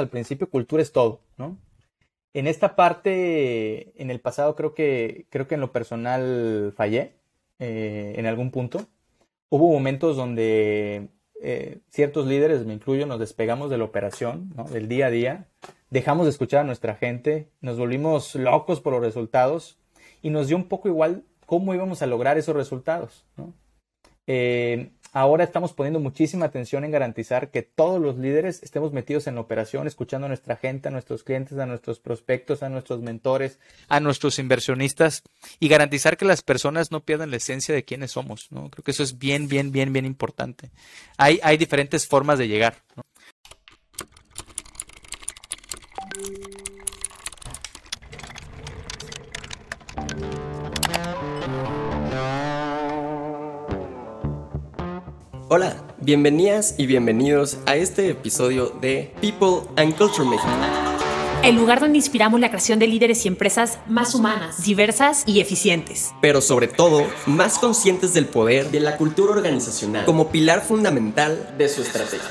al principio, cultura es todo, ¿no? En esta parte, en el pasado creo que, creo que en lo personal fallé eh, en algún punto. Hubo momentos donde eh, ciertos líderes, me incluyo, nos despegamos de la operación, del día a día, dejamos de escuchar a nuestra gente, nos volvimos locos por los resultados y nos dio un poco igual cómo íbamos a lograr esos resultados. ¿no? Eh, ahora estamos poniendo muchísima atención en garantizar que todos los líderes estemos metidos en la operación, escuchando a nuestra gente, a nuestros clientes, a nuestros prospectos, a nuestros mentores, a nuestros inversionistas y garantizar que las personas no pierdan la esencia de quiénes somos. ¿no? Creo que eso es bien, bien, bien, bien importante. Hay, diferentes formas de llegar. Hola, bienvenidas y bienvenidos a este episodio de People and Culture México. El lugar donde inspiramos la creación de líderes y empresas más humanas, diversas y eficientes. Pero sobre todo, más conscientes del poder de la cultura organizacional como pilar fundamental de su estrategia.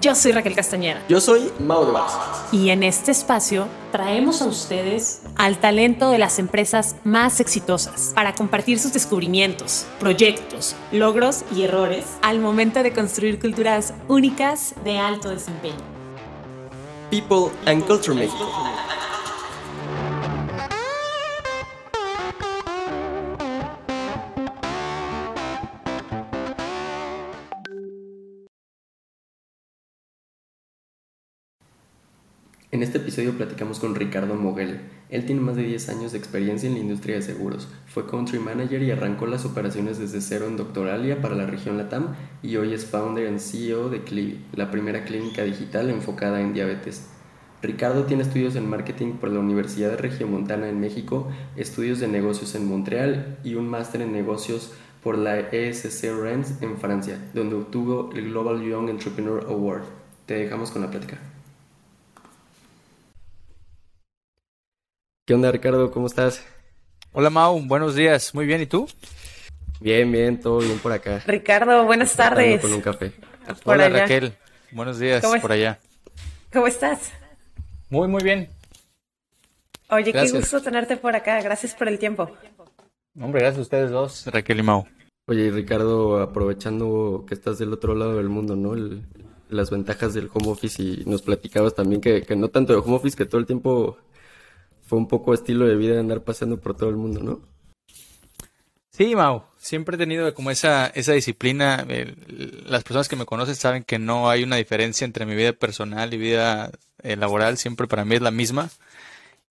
Yo soy Raquel Castañeda. Yo soy Mauro Barça. Y en este espacio traemos a ustedes al talento de las empresas más exitosas para compartir sus descubrimientos, proyectos, logros y errores al momento de construir culturas únicas de alto desempeño. People and Culture México. En este episodio platicamos con Ricardo Moguel. Él tiene más de 10 años de experiencia en la industria de seguros. Fue country manager y arrancó las operaciones desde cero en Doctoralia para la región Latam y hoy es founder and CEO de Clivi, la primera clínica digital enfocada en diabetes. Ricardo tiene estudios en marketing por la Universidad de Regiomontana en México, estudios de negocios en Montreal y un máster en negocios por la ESC Rennes en Francia, donde obtuvo el Global Young Entrepreneur Award. Te dejamos con la plática. ¿Qué onda, Ricardo? ¿Cómo estás? Hola Mau, buenos días. Muy bien, ¿y tú? Bien, bien, todo bien por acá. Ricardo, buenas tardes. Con un café. Por Hola allá. Raquel, buenos días por allá. ¿Cómo estás? Muy, muy bien. Oye, gracias. qué gusto tenerte por acá. Gracias por el tiempo. Hombre, gracias a ustedes dos, Raquel y Mau. Oye, Ricardo, aprovechando que estás del otro lado del mundo, ¿no? El, las ventajas del home office y nos platicabas también que, que no tanto de home office, que todo el tiempo fue un poco estilo de vida andar pasando por todo el mundo, ¿no? Sí, Mau, siempre he tenido como esa, esa disciplina. las personas que me conocen saben que no hay una diferencia entre mi vida personal y vida eh, laboral, siempre para mí es la misma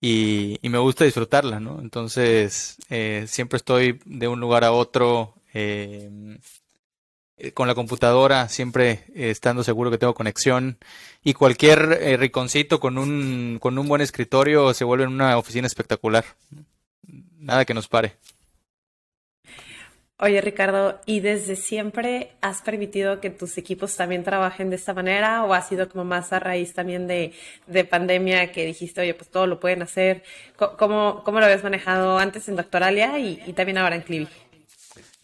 y, me gusta disfrutarla, ¿no? Entonces, eh, siempre estoy de un lugar a otro. Eh, con la computadora, siempre eh, estando seguro que tengo conexión. Y cualquier eh, riconcito con un, con un buen escritorio se vuelve una oficina espectacular. Nada que nos pare. Oye, Ricardo, ¿y desde siempre has permitido que tus equipos también trabajen de esta manera o ha sido como más a raíz también de, de pandemia que dijiste, oye, pues todo lo pueden hacer? ¿Cómo, cómo lo habías manejado antes en Doctoralia y, y también ahora en Clivi?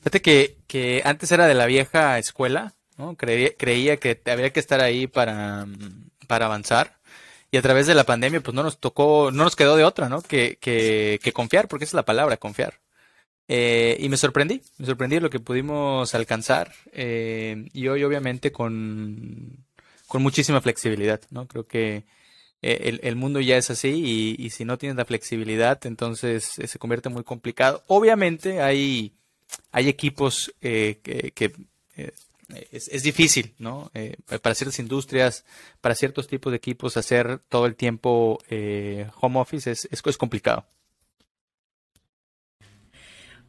Fíjate que, que antes era de la vieja escuela, ¿no? Creía, creía que había que estar ahí para, para avanzar. Y a través de la pandemia, pues no nos tocó, no nos quedó de otra, ¿no? Que, que, confiar, porque esa es la palabra, confiar. Eh, y me sorprendí, me sorprendí lo que pudimos alcanzar. Eh, y hoy, obviamente, con, con muchísima flexibilidad, ¿no? Creo que eh, el, el, mundo ya es así y, y, si no tienes la flexibilidad, entonces se convierte muy complicado. Obviamente hay hay equipos eh, que, eh, es, difícil, ¿no? Eh, para ciertas industrias, para ciertos tipos de equipos, hacer todo el tiempo home office es, es, complicado.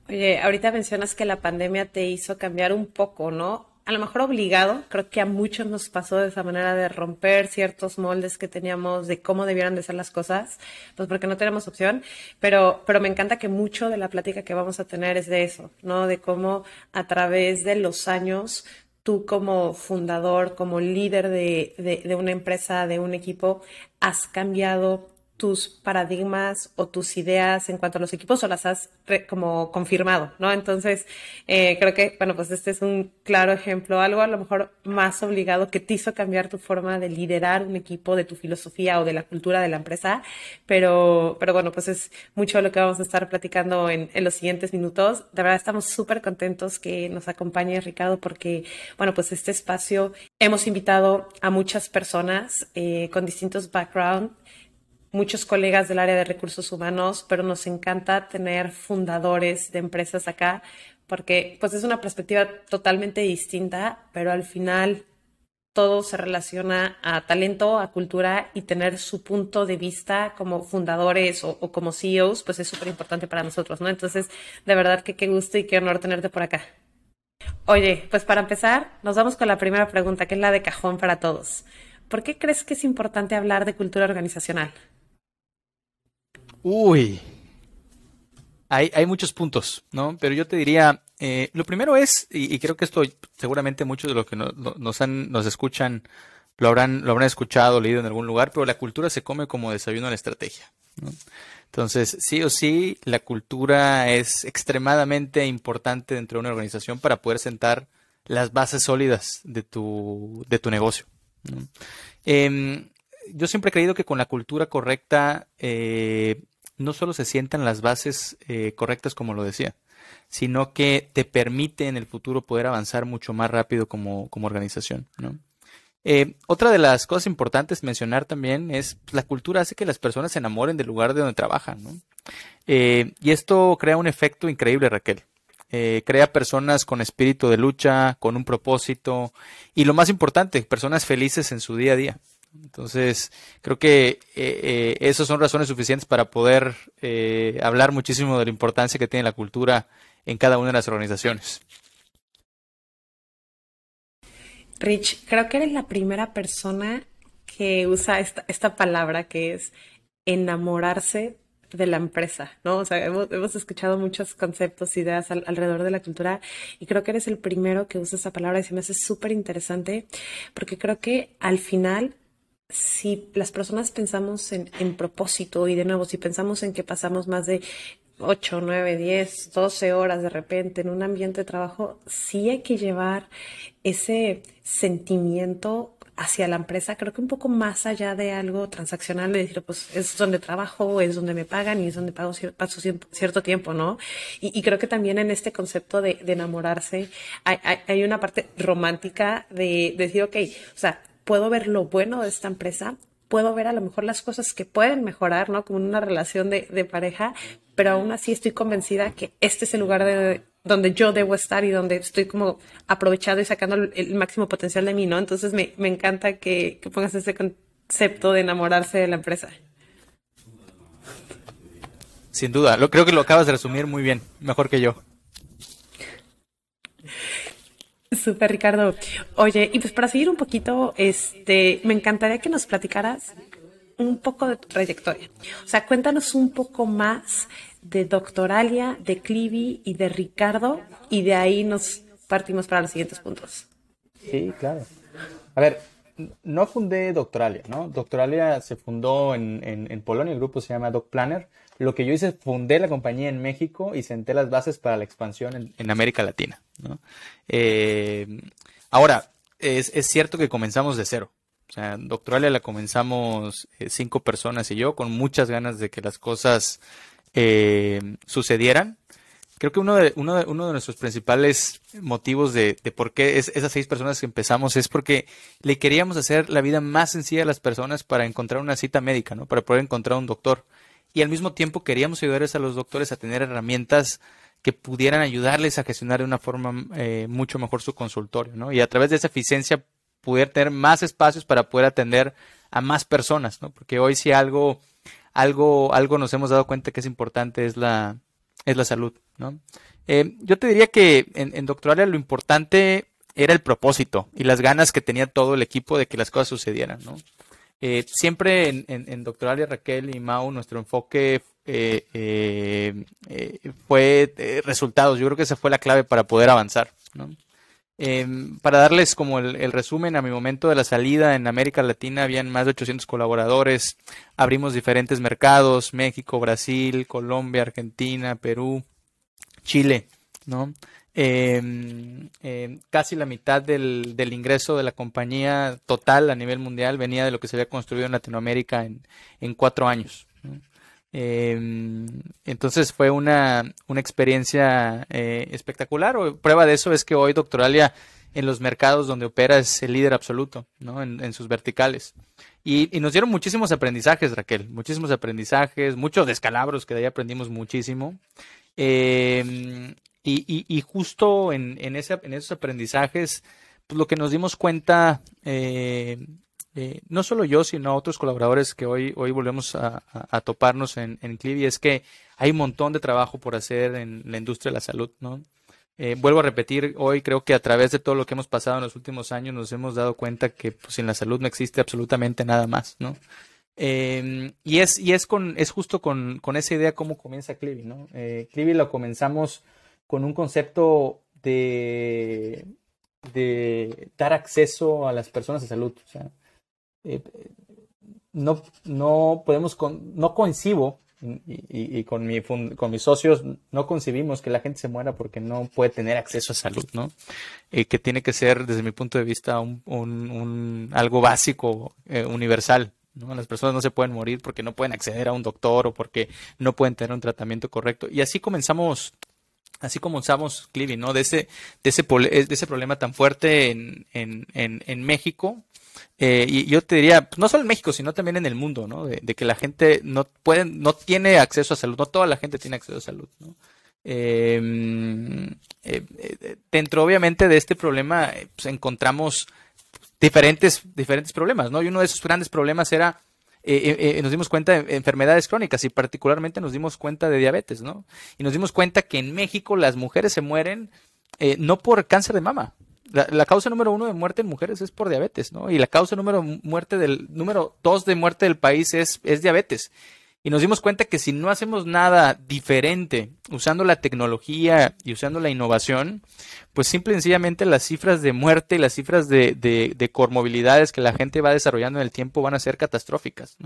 Oye, ahorita mencionas que la pandemia te hizo cambiar un poco, ¿no? A lo mejor obligado, creo que a muchos nos pasó de esa manera de romper ciertos moldes que teníamos de cómo debieran de ser las cosas, pues porque no tenemos opción, pero, pero me encanta que mucho de la plática que vamos a tener es de eso, ¿no? De cómo a través de los años tú como fundador, como líder de, de, de una empresa, de un equipo, has cambiado tus paradigmas o tus ideas en cuanto a los equipos o las has como confirmado, ¿no? Entonces, eh, creo que, bueno, pues este es un claro ejemplo, algo a lo mejor más obligado que te hizo cambiar tu forma de liderar un equipo, de tu filosofía o de la cultura de la empresa, pero, pero bueno, pues es mucho lo que vamos a estar platicando en, los siguientes minutos. De verdad, estamos súper contentos que nos acompañe Ricardo porque, bueno, pues este espacio hemos invitado a muchas personas eh, con distintos backgrounds muchos colegas del área de recursos humanos, pero nos encanta tener fundadores de empresas acá porque pues es una perspectiva totalmente distinta, pero al final todo se relaciona a talento, a cultura y tener su punto de vista como fundadores o, como CEOs, pues es súper importante para nosotros, ¿no? Entonces, de verdad que qué gusto y qué honor tenerte por acá. Oye, pues para empezar, nos vamos con la primera pregunta, que es la de cajón para todos. ¿Por qué crees que es importante hablar de cultura organizacional? Uy, hay, hay muchos puntos, ¿no? Pero yo te diría, eh, lo primero es, y, creo que esto seguramente muchos de los que nos, han, nos escuchan lo habrán, lo habrán escuchado, leído en algún lugar, pero la cultura se come como desayuno en la estrategia. ¿no? Entonces, sí o sí, la cultura es extremadamente importante dentro de una organización para poder sentar las bases sólidas de tu, de tu negocio. Em, yo siempre he creído que con la cultura correcta eh, no solo se sientan las bases eh, correctas, como lo decía, sino que te permite en el futuro poder avanzar mucho más rápido como, organización. Eh, otra de las cosas importantes mencionar también es pues, la cultura hace que las personas se enamoren del lugar de donde trabajan. Eh, y esto crea un efecto increíble, Raquel. crea personas con espíritu de lucha, con un propósito y lo más importante, personas felices en su día a día. Entonces, creo que eh, eh, esas son razones suficientes para poder eh, hablar muchísimo de la importancia que tiene la cultura en cada una de las organizaciones. Rich, creo que eres la primera persona que usa esta, esta palabra que es enamorarse de la empresa, ¿no? O sea, hemos, escuchado muchos conceptos, ideas alrededor de la cultura y creo que eres el primero que usa esa palabra y se me hace súper interesante porque creo que al final si las personas pensamos en, propósito y de nuevo, si pensamos en que pasamos más de 8, 9, 10, 12 horas de repente en un ambiente de trabajo, sí hay que llevar ese sentimiento hacia la empresa, creo que un poco más allá de algo transaccional, de decir, pues es donde trabajo, es donde me pagan y es donde pago, paso cierto tiempo, ¿no? Y, creo que también en este concepto de, enamorarse hay, una parte romántica de, de decir, ok, o sea, puedo ver lo bueno de esta empresa, puedo ver a lo mejor las cosas que pueden mejorar, ¿no? Como una relación de, pareja, pero aún así estoy convencida que este es el lugar de, donde yo debo estar y donde estoy como aprovechado y sacando el, máximo potencial de mí, ¿no? Entonces me, encanta que, que, pongas ese concepto de enamorarse de la empresa. Sin duda, lo, creo que lo acabas de resumir muy bien, mejor que yo. Súper, Ricardo. Oye, y pues para seguir un poquito, este, me encantaría que nos platicaras un poco de tu trayectoria. O sea, cuéntanos un poco más de Doctoralia, de Clivi y de Ricardo, y de ahí nos partimos para los siguientes puntos. Sí, claro. A ver, no fundé Doctoralia, ¿no? Doctoralia se fundó en, en, Polonia, el grupo se llama Doc Planner. Lo que yo hice fundé la compañía en México y senté las bases para la expansión en, América Latina. Eh, ahora, es, es, cierto que comenzamos de cero. O sea, Doctoralia la comenzamos eh, cinco personas y yo con muchas ganas de que las cosas eh, sucedieran creo que uno de, uno de, uno de nuestros principales motivos de, de por qué es, esas seis personas que empezamos es porque le queríamos hacer la vida más sencilla a las personas para encontrar una cita médica, ¿no? Para poder encontrar un doctor. Y al mismo tiempo queríamos ayudarles a los doctores a tener herramientas que pudieran ayudarles a gestionar de una forma eh, mucho mejor su consultorio, ¿no? Y a través de esa eficiencia poder tener más espacios para poder atender a más personas, ¿no? Porque hoy si algo, algo, algo nos hemos dado cuenta que es importante es la, es la salud, ¿no? Eh, yo te diría que en, en Doctoralia lo importante era el propósito y las ganas que tenía todo el equipo de que las cosas sucedieran, ¿no? Eh, siempre en, en, Doctoralia Raquel y Mau, nuestro enfoque eh, fue resultados. Yo creo que esa fue la clave para poder avanzar, ¿no? Em, para darles como el, resumen, a mi momento de la salida en América Latina habían más de 800 colaboradores, abrimos diferentes mercados, México, Brasil, Colombia, Argentina, Perú, Chile, ¿no? Em, em, casi la mitad del, ingreso de la compañía total a nivel mundial venía de lo que se había construido en Latinoamérica en, cuatro años. entonces fue una, una experiencia eh, espectacular. Prueba de eso es que hoy Doctoralia en los mercados donde opera es el líder absoluto ¿no? en, sus verticales. Y, nos dieron muchísimos aprendizajes, Raquel, muchísimos aprendizajes, muchos descalabros que de ahí aprendimos muchísimo. Y, justo en, en, ese, en esos aprendizajes, pues lo que nos dimos cuenta, eh, eh, no solo yo, sino otros colaboradores que hoy, hoy volvemos a, toparnos en, en Clivi, es que hay un montón de trabajo por hacer en la industria de la salud, ¿no? Eh, vuelvo a repetir, hoy creo que a través de todo lo que hemos pasado en los últimos años nos hemos dado cuenta que pues, en la salud no existe absolutamente nada más, ¿no? Em, y es, y es, con, es justo con, con esa idea cómo comienza Clivi, ¿no? Eh, Clivi lo comenzamos con un concepto de, de dar acceso a las personas a salud. O sea, eh, no, no podemos, no coincido y, con, mi, con mis socios no concebimos que la gente se muera porque no puede tener acceso a salud, ¿no? Eh, que tiene que ser, desde mi punto de vista, un, algo básico, eh, universal. Las personas no se pueden morir porque no pueden acceder a un doctor o porque no pueden tener un tratamiento correcto. Y así comenzamos así como usamos Clivi, ¿no? De ese, de ese, de ese problema tan fuerte en, en, en, México. Eh, y yo te diría, pues, no solo en México, sino también en el mundo, ¿no? De, que la gente no puede, no tiene acceso a salud, no toda la gente tiene acceso a salud, ¿no? Em, eh, eh, dentro, obviamente, de este problema, pues, encontramos diferentes, diferentes problemas, ¿no? Y uno de esos grandes problemas era eh, eh, eh, nos dimos cuenta de enfermedades crónicas y particularmente nos dimos cuenta de diabetes, ¿no? Y nos dimos cuenta que en México las mujeres se mueren no por cáncer de mama. La, causa número uno de muerte en mujeres es por diabetes, ¿no? Y la causa número muerte del número dos de muerte del país es, es diabetes y nos dimos cuenta que si no hacemos nada diferente usando la tecnología y usando la innovación, pues simple y sencillamente las cifras de muerte y las cifras de, de, de comorbilidades que la gente va desarrollando en el tiempo van a ser catastróficas.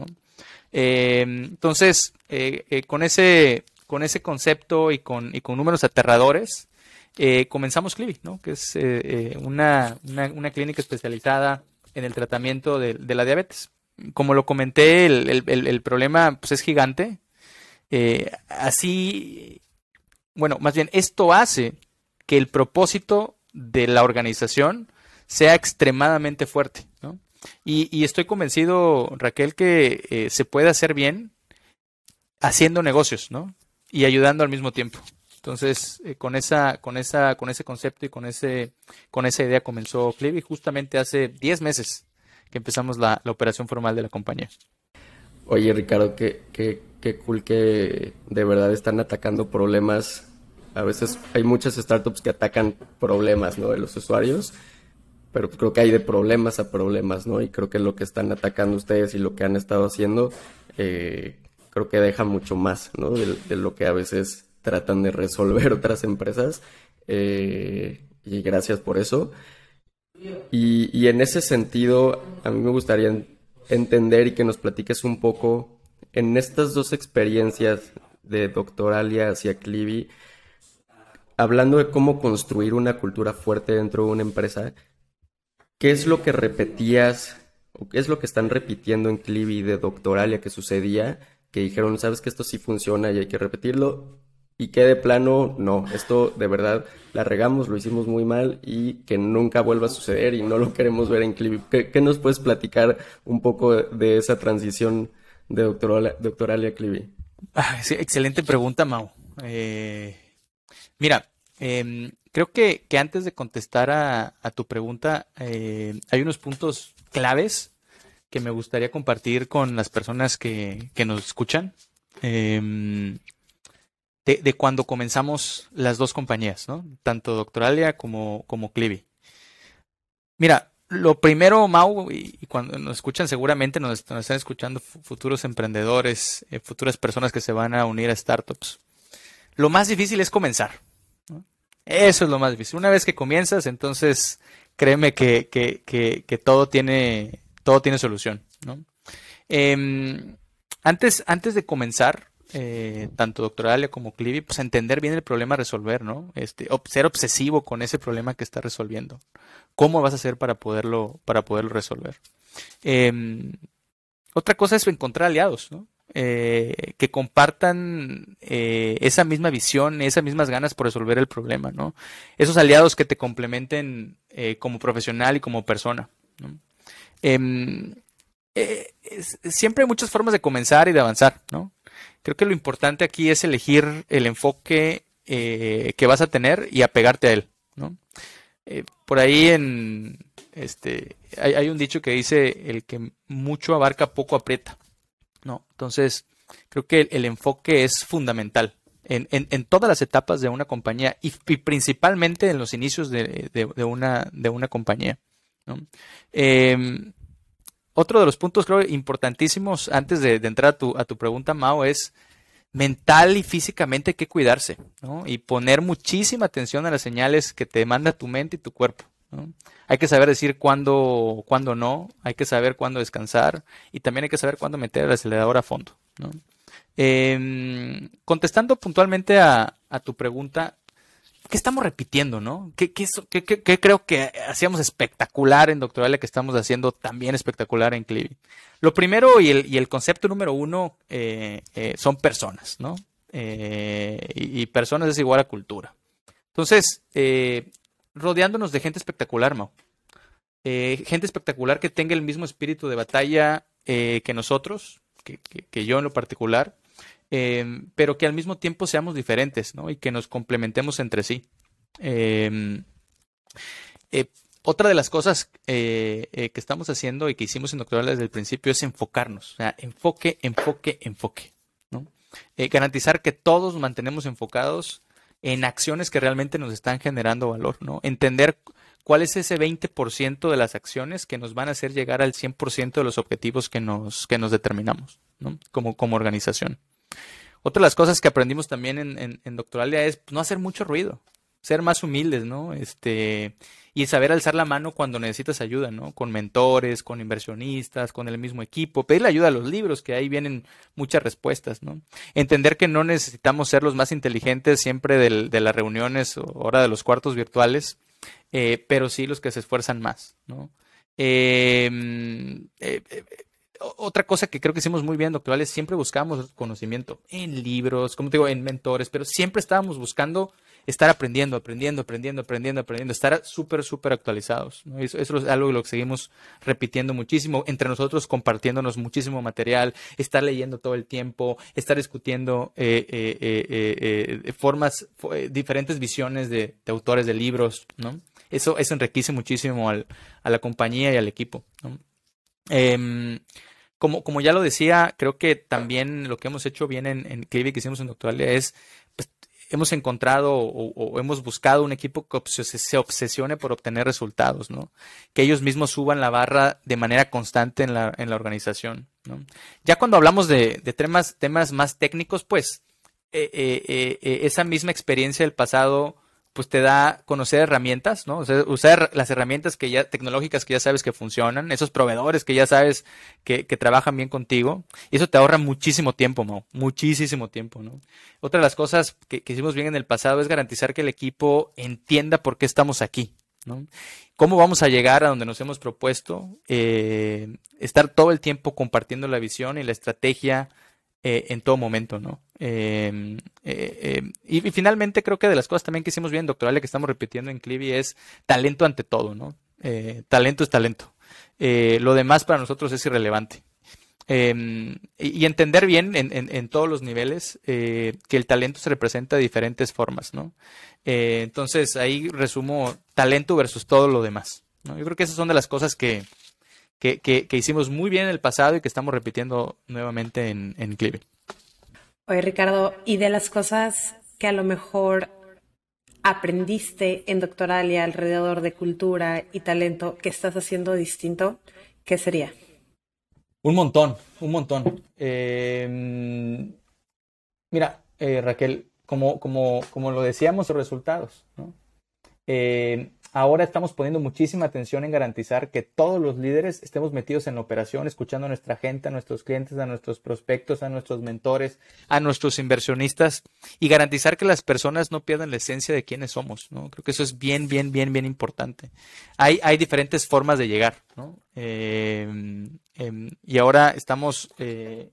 Eh, entonces, eh, eh, con, ese, con ese concepto y con, y con números aterradores, comenzamos Clivi, ¿no? que es una, una, clínica especializada en el tratamiento de la diabetes como lo comenté, el, problema pues, es gigante. Eh, así, bueno, más bien, esto hace que el propósito de la organización sea extremadamente fuerte. ¿no? Y, estoy convencido, Raquel, que eh, se puede hacer bien haciendo negocios, ¿no? Y ayudando al mismo tiempo. Entonces, eh, con esa, con esa, con ese concepto y con ese, con esa idea comenzó Clivi justamente hace 10 meses que empezamos la, operación formal de la compañía. Oye, Ricardo, qué, qué, qué cool que de verdad están atacando problemas. A veces hay muchas startups que atacan problemas ¿no? de los usuarios, pero creo que hay de problemas a problemas, ¿no? Y creo que lo que están atacando ustedes y lo que han estado haciendo, eh, creo que deja mucho más, ¿no? De, lo que a veces tratan de resolver otras empresas. Eh, y gracias por eso. Y, en ese sentido, a mí me gustaría entender y que nos platiques un poco en estas dos experiencias de Doctoralia hacia Clivi, hablando de cómo construir una cultura fuerte dentro de una empresa, ¿qué es lo que repetías o qué es lo que están repitiendo en Clivi de Doctoralia que sucedía? Que dijeron, sabes que esto sí funciona y hay que repetirlo, y que de plano, no, esto de verdad la regamos, lo hicimos muy mal y que nunca vuelva a suceder y no lo queremos ver en clip. ¿Qué, nos puedes platicar un poco de esa transición de doctoral, a Clivi? Ah, excelente pregunta, Mau. Eh, mira, em, creo que, antes de contestar a, tu pregunta, eh, hay unos puntos claves que me gustaría compartir con las personas que, nos escuchan. Eh, de, cuando comenzamos las dos compañías, ¿no? Tanto Doctoralia como, como. Mira, lo primero, Mau, y, cuando nos escuchan seguramente nos, están escuchando futuros emprendedores, eh, futuras personas que se van a unir a startups. Lo más difícil es comenzar. Eso es lo más difícil. Una vez que comienzas, entonces créeme que, que, todo, tiene, todo tiene solución. ¿no? Em, antes, antes de comenzar, eh, tanto doctoral como Clivi, pues entender bien el problema a resolver, ¿no? Este, ser obsesivo con ese problema que está resolviendo. ¿Cómo vas a hacer para poderlo, para poderlo resolver? Em, otra cosa es encontrar aliados, ¿no? Eh, que compartan eh, esa misma visión, esas mismas ganas por resolver el problema, ¿no? Esos aliados que te complementen como profesional y como persona. Em, siempre hay muchas formas de comenzar y de avanzar, ¿no? Creo que lo importante aquí es elegir el enfoque eh, que vas a tener y apegarte a él, ¿no? Eh, por ahí en este hay, un dicho que dice el que mucho abarca poco aprieta, ¿no? Entonces creo que el, enfoque es fundamental en, todas las etapas de una compañía y, principalmente en los inicios de, una, de una compañía. ¿no? Em, otro de los puntos creo importantísimos antes de, entrar a tu, a tu, pregunta, Mao, es mental y físicamente hay que cuidarse, ¿no? Y poner muchísima atención a las señales que te manda tu mente y tu cuerpo. Hay que saber decir cuándo, cuándo no, hay que saber cuándo descansar y también hay que saber cuándo meter el acelerador a fondo. Em, contestando puntualmente a tu pregunta, ¿qué estamos repitiendo, no? ¿Qué, creo que hacíamos espectacular en Doctoralia que estamos haciendo también espectacular en Clivi? Lo primero y el, concepto número uno eh, eh, son personas, ¿no? Eh, y, personas es igual a cultura. Entonces, rodeándonos de gente espectacular, Mau. gente espectacular que tenga el mismo espíritu de batalla que nosotros, que yo en lo particular, Em, pero que al mismo tiempo seamos diferentes, ¿no? Y que nos complementemos entre sí. Em, eh, otra de las cosas eh, eh, que estamos haciendo y que hicimos en Doctoral desde el principio es enfocarnos, o sea, enfoque, enfoque, enfoque, ¿no? garantizar que todos mantenemos enfocados en acciones que realmente nos están generando valor, ¿no? Entender cuál es ese 20% de las acciones que nos van a hacer llegar al 100% de los objetivos que nos, que nos determinamos, ¿no? Como, como organización. Otra de las cosas que aprendimos también en, en, Doctoralia es no hacer mucho ruido, ser más humildes, ¿no? Este, y saber alzar la mano cuando necesitas ayuda, ¿no? Con mentores, con inversionistas, con el mismo equipo, pedirle ayuda a los libros, que ahí vienen muchas respuestas, ¿no? Entender que no necesitamos ser los más inteligentes siempre de las reuniones o ahora de los cuartos virtuales, eh, pero sí los que se esfuerzan más, ¿no? eh, eh, eh otra cosa que creo que hicimos muy bien, doctor, es siempre buscábamos conocimiento en libros, como te digo, en mentores, pero siempre estábamos buscando estar aprendiendo, aprendiendo, aprendiendo, aprendiendo, aprendiendo, estar súper, súper actualizados. Eso, es algo lo que seguimos repitiendo muchísimo, entre nosotros compartiéndonos muchísimo material, estar leyendo todo el tiempo, estar discutiendo eh, eh, eh, formas, diferentes visiones de, autores de libros, ¿no? Eso, eso enriquece muchísimo al, a la compañía y al equipo, ¿no? Como, como ya lo decía, creo que también lo que hemos hecho bien en, en que hicimos en Doctoralia es, pues, hemos encontrado o, hemos buscado un equipo que se obsesione por obtener resultados, ¿no? Que ellos mismos suban la barra de manera constante en la, en la organización. Ya cuando hablamos de, de temas, temas más técnicos, pues, eh, eh, eh, esa misma experiencia del pasado pues te da conocer herramientas, ¿no? O sea, usar las herramientas que ya, tecnológicas que ya sabes que funcionan, esos proveedores que ya sabes que, que trabajan bien contigo, y eso te ahorra muchísimo tiempo, ¿no? Muchísimo tiempo, ¿no? Otra de las cosas que, hicimos bien en el pasado es garantizar que el equipo entienda por qué estamos aquí, ¿no? ¿Cómo vamos a llegar a donde nos hemos propuesto? Eh, estar todo el tiempo compartiendo la visión y la estrategia eh, en todo momento, ¿no? Em, eh, em, y, finalmente creo que de las cosas también que hicimos bien, doctoral, que estamos repitiendo en Clivi es talento ante todo, ¿no? Eh, talento es talento. Lo demás para nosotros es irrelevante. Em, y, entender bien en, todos los niveles que el talento se representa de diferentes formas, ¿no? entonces ahí resumo talento versus todo lo demás. Yo creo que esas son de las cosas que, que, hicimos muy bien en el pasado y que estamos repitiendo nuevamente en, en Clive. Oye, Ricardo, y de las cosas que a lo mejor aprendiste en Doctoralia alrededor de cultura y talento que estás haciendo distinto, ¿qué sería? Un montón, un montón. Em, mira, eh, Raquel, como, como, como lo decíamos, los resultados. ¿no? Eh, ahora estamos poniendo muchísima atención en garantizar que todos los líderes estemos metidos en la operación, escuchando a nuestra gente, a nuestros clientes, a nuestros prospectos, a nuestros mentores, a nuestros inversionistas y garantizar que las personas no pierdan la esencia de quiénes somos. ¿no? Creo que eso es bien, bien, bien, bien importante. Hay, hay diferentes formas de llegar. ¿no? Eh, y ahora estamos, eh,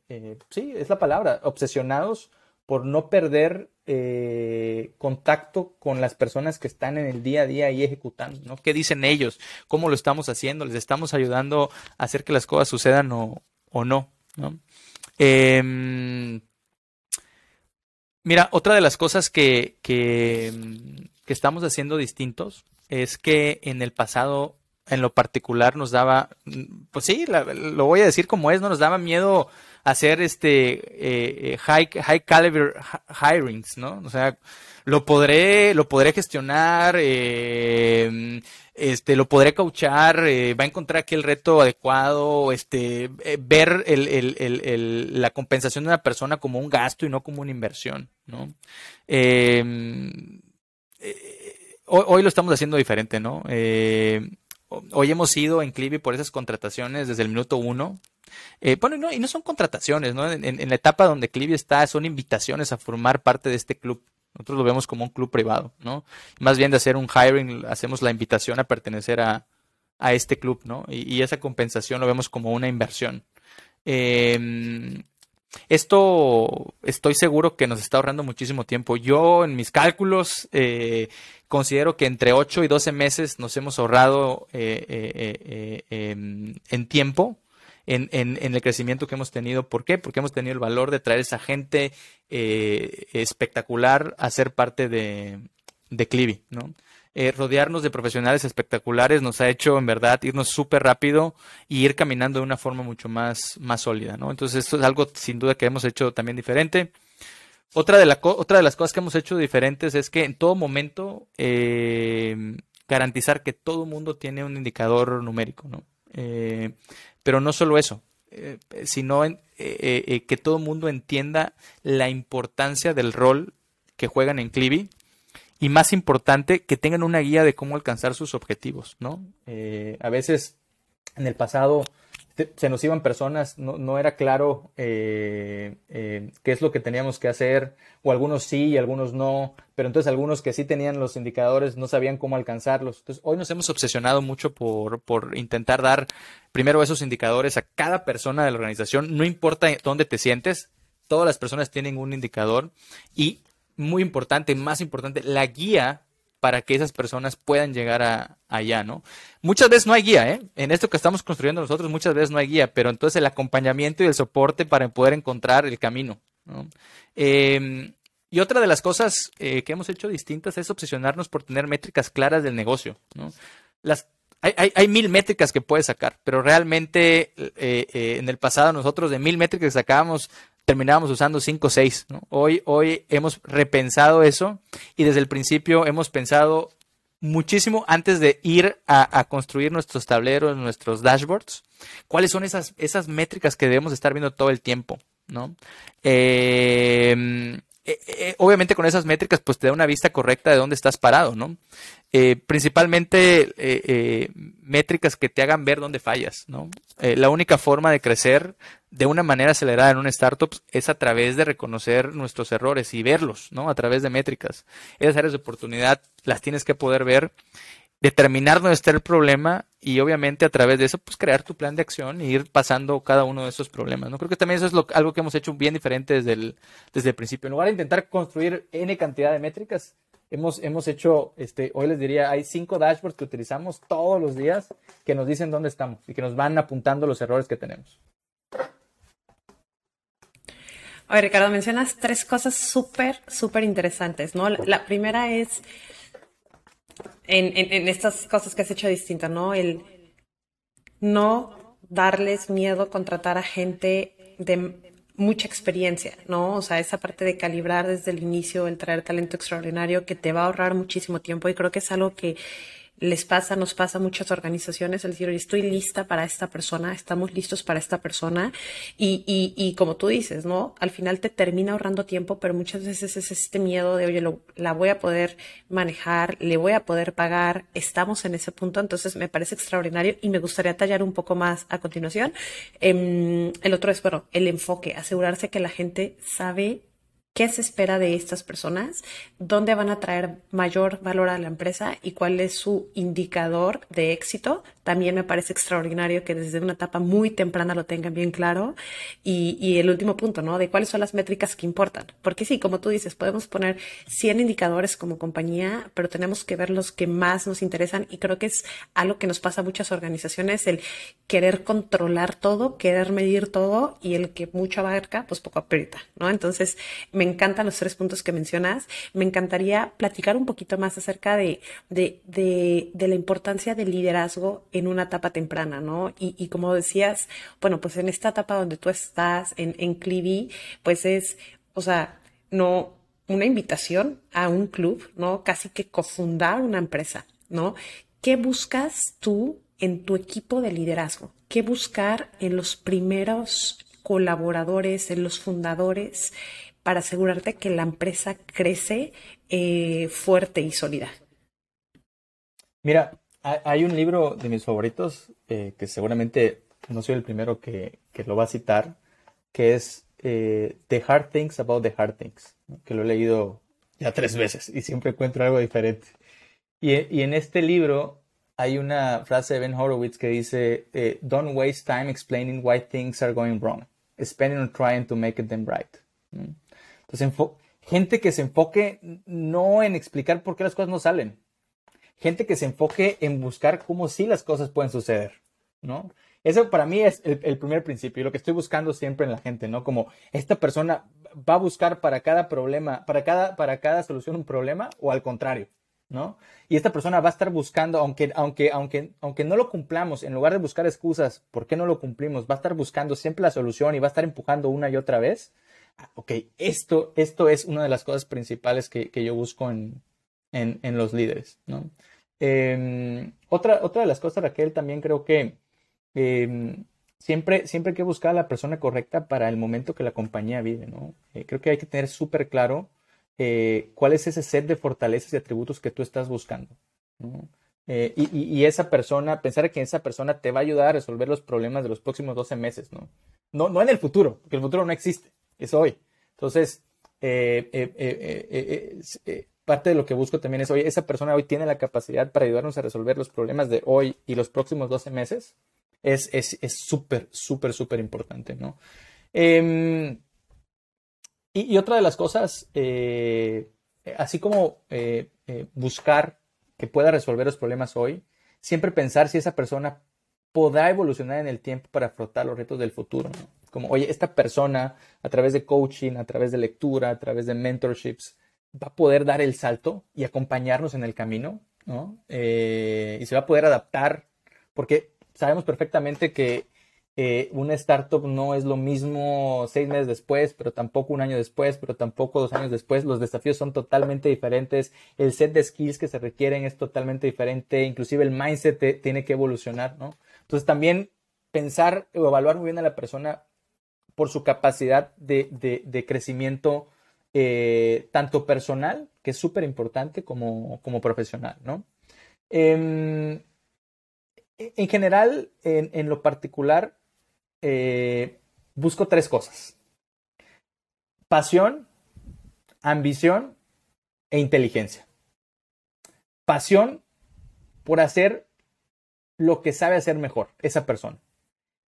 sí, es la palabra, obsesionados por no perder eh, contacto con las personas que están en el día a día y ejecutando, ¿no? ¿Qué dicen ellos? ¿Cómo lo estamos haciendo? ¿Les estamos ayudando a hacer que las cosas sucedan o, no? Em, mira, otra de las cosas que, que, estamos haciendo distintos es que en el pasado, en lo particular, nos daba, pues sí, lo voy a decir como es, no nos daba miedo hacer este eh, eh, high, high caliber hirings, ¿no? O sea, lo podré, lo podré gestionar, eh, este, lo podré cauchar, va a encontrar aquí el reto adecuado, este, ver el, el, el, la compensación de una persona como un gasto y no como una inversión, ¿no? Em, hoy, lo estamos haciendo diferente, ¿no? hoy hemos ido en Clivi por esas contrataciones desde el minuto uno, eh, bueno, y no son contrataciones, ¿no? En, la etapa donde Clivi está, son invitaciones a formar parte de este club. Nosotros lo vemos como un club privado, ¿no? Más bien de hacer un hiring, hacemos la invitación a pertenecer a, este club, ¿no? Y, esa compensación lo vemos como una inversión. Em, esto estoy seguro que nos está ahorrando muchísimo tiempo. Yo en mis cálculos eh, considero que entre 8 y 12 meses nos hemos ahorrado eh, em, en tiempo en, en, el crecimiento que hemos tenido. ¿Por qué? Porque hemos tenido el valor de traer esa gente eh, espectacular a ser parte de, de Clivi, ¿no? Eh, rodearnos de profesionales espectaculares nos ha hecho en verdad irnos súper rápido y ir caminando de una forma mucho más, más sólida, ¿no? Entonces esto es algo sin duda que hemos hecho también diferente. Otra de, la otra de las cosas que hemos hecho diferentes es que en todo momento eh, garantizar que todo mundo tiene un indicador numérico, ¿no? Pero no solo eso, eh, sino eh, eh, que todo el mundo entienda la importancia del rol que juegan en Clivi y más importante, que tengan una guía de cómo alcanzar sus objetivos, ¿no? a veces en el pasado se nos iban personas, no, no era claro eh, eh, qué es lo que teníamos que hacer, o algunos sí y algunos no, pero entonces algunos que sí tenían los indicadores no sabían cómo alcanzarlos. Entonces hoy nos hemos obsesionado mucho por, por intentar dar primero esos indicadores a cada persona de la organización, no importa dónde te sientes, todas las personas tienen un indicador y muy importante, más importante, la guía para que esas personas puedan llegar a, allá, ¿no? Muchas veces no hay guía, ¿eh? En esto que estamos construyendo nosotros muchas veces no hay guía, pero entonces el acompañamiento y el soporte para poder encontrar el camino, ¿no? Em, y otra de las cosas eh, que hemos hecho distintas es obsesionarnos por tener métricas claras del negocio. Las, hay, hay, hay, mil métricas que puedes sacar, pero realmente eh, eh, en el pasado nosotros de mil métricas que sacábamos terminábamos usando 5 o 6. Hoy, hoy hemos repensado eso y desde el principio hemos pensado muchísimo antes de ir a, construir nuestros tableros, nuestros dashboards, cuáles son esas, esas métricas que debemos estar viendo todo el tiempo. ¿no? Eh, eh, eh, obviamente con esas métricas pues te da una vista correcta de dónde estás parado, ¿no? principalmente métricas que te hagan ver dónde fallas, ¿no? la única forma de crecer de una manera acelerada en un startup es a través de reconocer nuestros errores y verlos, ¿no? A través de métricas. Esas áreas de oportunidad las tienes que poder ver, determinar dónde está el problema y obviamente a través de eso, pues crear tu plan de acción e ir pasando cada uno de esos problemas, ¿no? Creo que también eso es algo que hemos hecho bien diferente desde el, principio. En lugar de intentar construir N cantidad de métricas, hemos, hemos hecho, este, hoy les diría, hay cinco dashboards que utilizamos todos los días que nos dicen dónde estamos y que nos van apuntando los errores que tenemos. Oye, Ricardo, mencionas tres cosas súper, súper interesantes, ¿no? La, primera es en, estas cosas que has hecho distintas, ¿no? El no darles miedo contratar a gente de mucha experiencia, ¿no? O sea, esa parte de calibrar desde el inicio, el traer talento extraordinario que te va a ahorrar muchísimo tiempo y creo que es algo que les pasa, nos pasa a muchas organizaciones el decir, estoy lista para esta persona, estamos listos para esta persona. Y, y, y como tú dices, ¿no? Al final te termina ahorrando tiempo, pero muchas veces es este miedo de, oye, lo, la voy a poder manejar, le voy a poder pagar, estamos en ese punto, entonces me parece extraordinario y me gustaría tallar un poco más a continuación. Eh, el otro es, bueno, el enfoque, asegurarse que la gente sabe qué se espera de estas personas, dónde van a traer mayor valor a la empresa y cuál es su indicador de éxito. También me parece extraordinario que desde una etapa muy temprana lo tengan bien claro. Y, y el último punto, ¿no? De cuáles son las métricas que importan. Porque sí, como tú dices, podemos poner 100 indicadores como compañía, pero tenemos que ver los que más nos interesan y creo que es algo que nos pasa a muchas organizaciones, el querer controlar todo, querer medir todo y el que mucho abarca, pues poco aprieta, ¿no? Entonces, me encantan los tres puntos que mencionas. Me encantaría platicar un poquito más acerca de, de, de, de la importancia del liderazgo en una etapa temprana, ¿no? Y, como decías, bueno, pues en esta etapa donde tú estás, en, en Clivi, pues es, o sea, no una invitación a un club, ¿no? Casi que cofundar una empresa, ¿no? ¿Qué buscas tú en tu equipo de liderazgo? ¿Qué buscar en los primeros colaboradores, en los fundadores, para asegurarte que la empresa crece eh, fuerte y sólida? Mira, hay un libro de mis favoritos eh, que seguramente no soy el primero que, que, lo va a citar, que es eh, The Hard Things About the Hard Things, que lo he leído ya tres veces y siempre encuentro algo diferente. Y, en este libro hay una frase de Ben Horowitz que dice, eh, Don't waste time explaining why things are going wrong. Spend on trying to make them right. Entonces, gente que se enfoque no en explicar por qué las cosas no salen. Gente que se enfoque en buscar cómo sí las cosas pueden suceder, ¿no? Eso para mí es el, primer principio y lo que estoy buscando siempre en la gente, ¿no? Como esta persona va a buscar para cada problema, para cada, para cada solución un problema o al contrario, ¿no? Y esta persona va a estar buscando, aunque, aunque, aunque, aunque no lo cumplamos, en lugar de buscar excusas, ¿por qué no lo cumplimos? Va a estar buscando siempre la solución y va a estar empujando una y otra vez ok, esto, esto es una de las cosas principales que, que yo busco en, en, en, los líderes, ¿no? Eh, otra, otra de las cosas, Raquel, también creo que eh, siempre, siempre hay que buscar a la persona correcta para el momento que la compañía vive, ¿no? Eh, creo que hay que tener súper claro eh, cuál es ese set de fortalezas y atributos que tú estás buscando, ¿no? Eh, y, y, esa persona, pensar que esa persona te va a ayudar a resolver los problemas de los próximos 12 meses, ¿no? No, no en el futuro, porque el futuro no existe es hoy. Entonces, eh, eh, parte de lo que busco también es, oye, esa persona hoy tiene la capacidad para ayudarnos a resolver los problemas de hoy y los próximos 12 meses. Es súper, es, súper, súper importante, ¿no? Em, y, y, otra de las cosas, así como buscar que pueda resolver los problemas hoy, siempre pensar si esa persona podrá evolucionar en el tiempo para afrontar los retos del futuro, ¿no? como, oye, esta persona a través de coaching, a través de lectura, a través de mentorships, va a poder dar el salto y acompañarnos en el camino, ¿no? Eh, y se va a poder adaptar, porque sabemos perfectamente que eh, una startup no es lo mismo seis meses después, pero tampoco un año después, pero tampoco dos años después. Los desafíos son totalmente diferentes. El set de skills que se requieren es totalmente diferente. Inclusive el mindset tiene que evolucionar, ¿no? Entonces también pensar o evaluar muy bien a la persona por su capacidad de, de crecimiento eh, tanto personal, que es súper importante, como, como, profesional, ¿no? Eh, en general, en, en lo particular, eh, busco tres cosas. Pasión, ambición e inteligencia. Pasión por hacer lo que sabe hacer mejor esa persona.